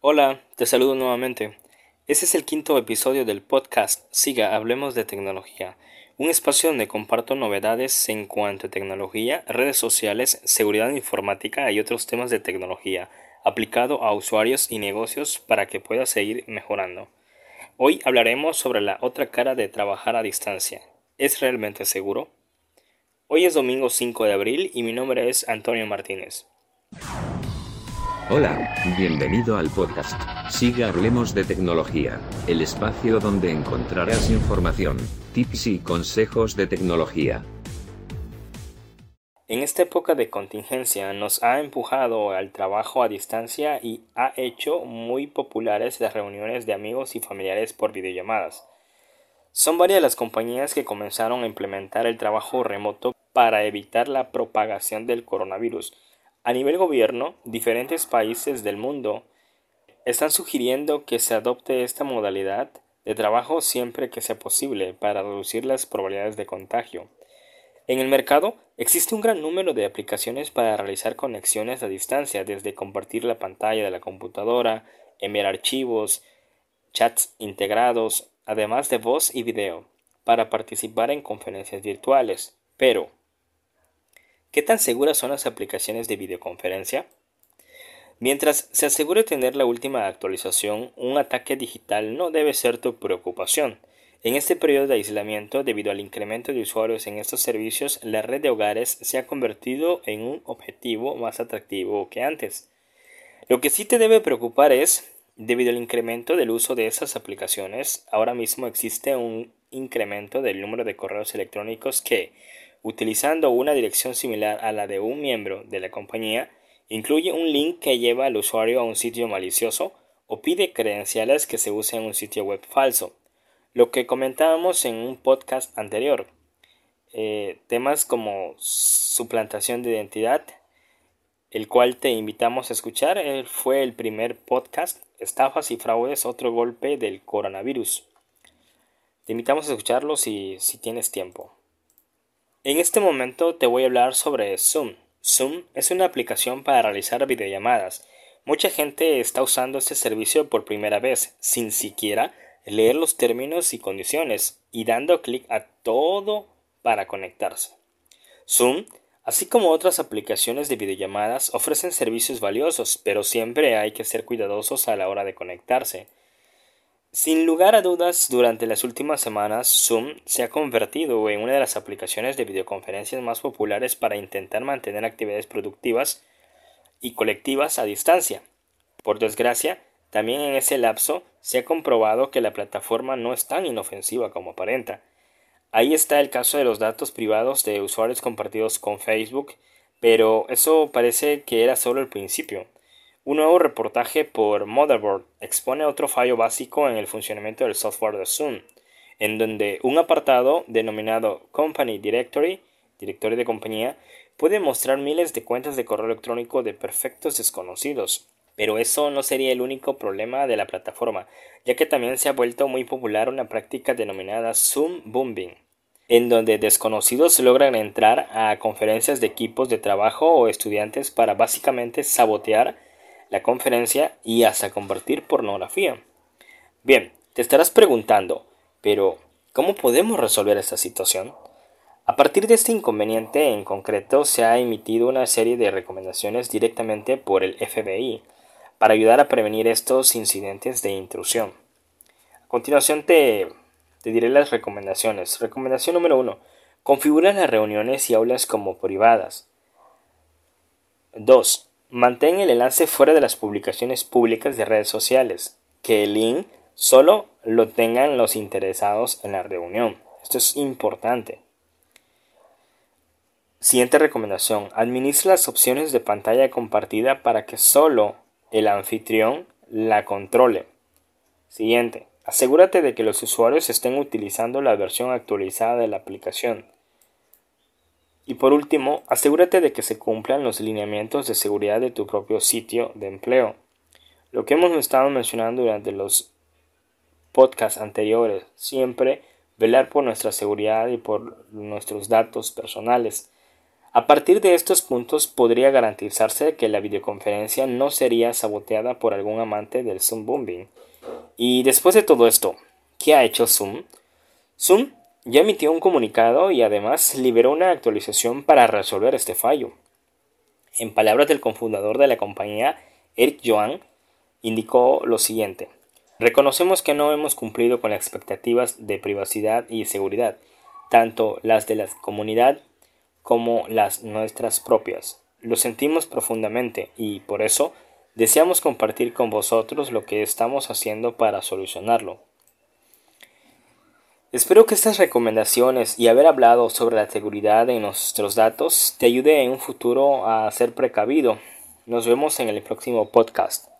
Hola, te saludo nuevamente. Este es el quinto episodio del podcast Siga, hablemos de tecnología, un espacio donde comparto novedades en cuanto a tecnología, redes sociales, seguridad informática y otros temas de tecnología aplicado a usuarios y negocios para que pueda seguir mejorando. Hoy hablaremos sobre la otra cara de trabajar a distancia. ¿Es realmente seguro? Hoy es domingo 5 de abril y mi nombre es Antonio Martínez. Hola, bienvenido al podcast. Siga Hablemos de Tecnología, el espacio donde encontrarás información, tips y consejos de tecnología. En esta época de contingencia nos ha empujado al trabajo a distancia y ha hecho muy populares las reuniones de amigos y familiares por videollamadas. Son varias las compañías que comenzaron a implementar el trabajo remoto para evitar la propagación del coronavirus a nivel gobierno, diferentes países del mundo están sugiriendo que se adopte esta modalidad de trabajo siempre que sea posible para reducir las probabilidades de contagio. En el mercado existe un gran número de aplicaciones para realizar conexiones a distancia, desde compartir la pantalla de la computadora, enviar archivos, chats integrados, además de voz y video, para participar en conferencias virtuales. Pero, ¿Qué tan seguras son las aplicaciones de videoconferencia? Mientras se asegure tener la última actualización, un ataque digital no debe ser tu preocupación. En este periodo de aislamiento, debido al incremento de usuarios en estos servicios, la red de hogares se ha convertido en un objetivo más atractivo que antes. Lo que sí te debe preocupar es, debido al incremento del uso de esas aplicaciones, ahora mismo existe un incremento del número de correos electrónicos que, utilizando una dirección similar a la de un miembro de la compañía, incluye un link que lleva al usuario a un sitio malicioso o pide credenciales que se usen en un sitio web falso. Lo que comentábamos en un podcast anterior. Eh, temas como suplantación de identidad, el cual te invitamos a escuchar, fue el primer podcast, Estafas y Fraudes, otro golpe del coronavirus. Te invitamos a escucharlo si tienes tiempo. En este momento te voy a hablar sobre Zoom. Zoom es una aplicación para realizar videollamadas. Mucha gente está usando este servicio por primera vez, sin siquiera leer los términos y condiciones, y dando clic a todo para conectarse. Zoom, así como otras aplicaciones de videollamadas, ofrecen servicios valiosos, pero siempre hay que ser cuidadosos a la hora de conectarse. Sin lugar a dudas, durante las últimas semanas, Zoom se ha convertido en una de las aplicaciones de videoconferencias más populares para intentar mantener actividades productivas y colectivas a distancia. Por desgracia, también en ese lapso se ha comprobado que la plataforma no es tan inofensiva como aparenta. Ahí está el caso de los datos privados de usuarios compartidos con Facebook, pero eso parece que era solo el principio. Un nuevo reportaje por Motherboard expone otro fallo básico en el funcionamiento del software de Zoom, en donde un apartado denominado Company Directory, directorio de compañía, puede mostrar miles de cuentas de correo electrónico de perfectos desconocidos. Pero eso no sería el único problema de la plataforma, ya que también se ha vuelto muy popular una práctica denominada Zoom Bombing, en donde desconocidos logran entrar a conferencias de equipos de trabajo o estudiantes para básicamente sabotear la conferencia y hasta compartir pornografía. Bien, te estarás preguntando, pero ¿cómo podemos resolver esta situación? A partir de este inconveniente en concreto se ha emitido una serie de recomendaciones directamente por el FBI para ayudar a prevenir estos incidentes de intrusión. A continuación te, te diré las recomendaciones. Recomendación número 1. Configura las reuniones y aulas como privadas. 2. Mantén el enlace fuera de las publicaciones públicas de redes sociales. Que el link solo lo tengan los interesados en la reunión. Esto es importante. Siguiente recomendación. Administra las opciones de pantalla compartida para que solo el anfitrión la controle. Siguiente. Asegúrate de que los usuarios estén utilizando la versión actualizada de la aplicación. Y por último, asegúrate de que se cumplan los lineamientos de seguridad de tu propio sitio de empleo. Lo que hemos estado mencionando durante los podcasts anteriores, siempre velar por nuestra seguridad y por nuestros datos personales. A partir de estos puntos podría garantizarse que la videoconferencia no sería saboteada por algún amante del Zoom Booming. Y después de todo esto, ¿qué ha hecho Zoom? Zoom ya emitió un comunicado y además liberó una actualización para resolver este fallo. En palabras del cofundador de la compañía, Eric Joan, indicó lo siguiente. Reconocemos que no hemos cumplido con las expectativas de privacidad y seguridad, tanto las de la comunidad como las nuestras propias. Lo sentimos profundamente y por eso deseamos compartir con vosotros lo que estamos haciendo para solucionarlo. Espero que estas recomendaciones y haber hablado sobre la seguridad de nuestros datos te ayude en un futuro a ser precavido. Nos vemos en el próximo podcast.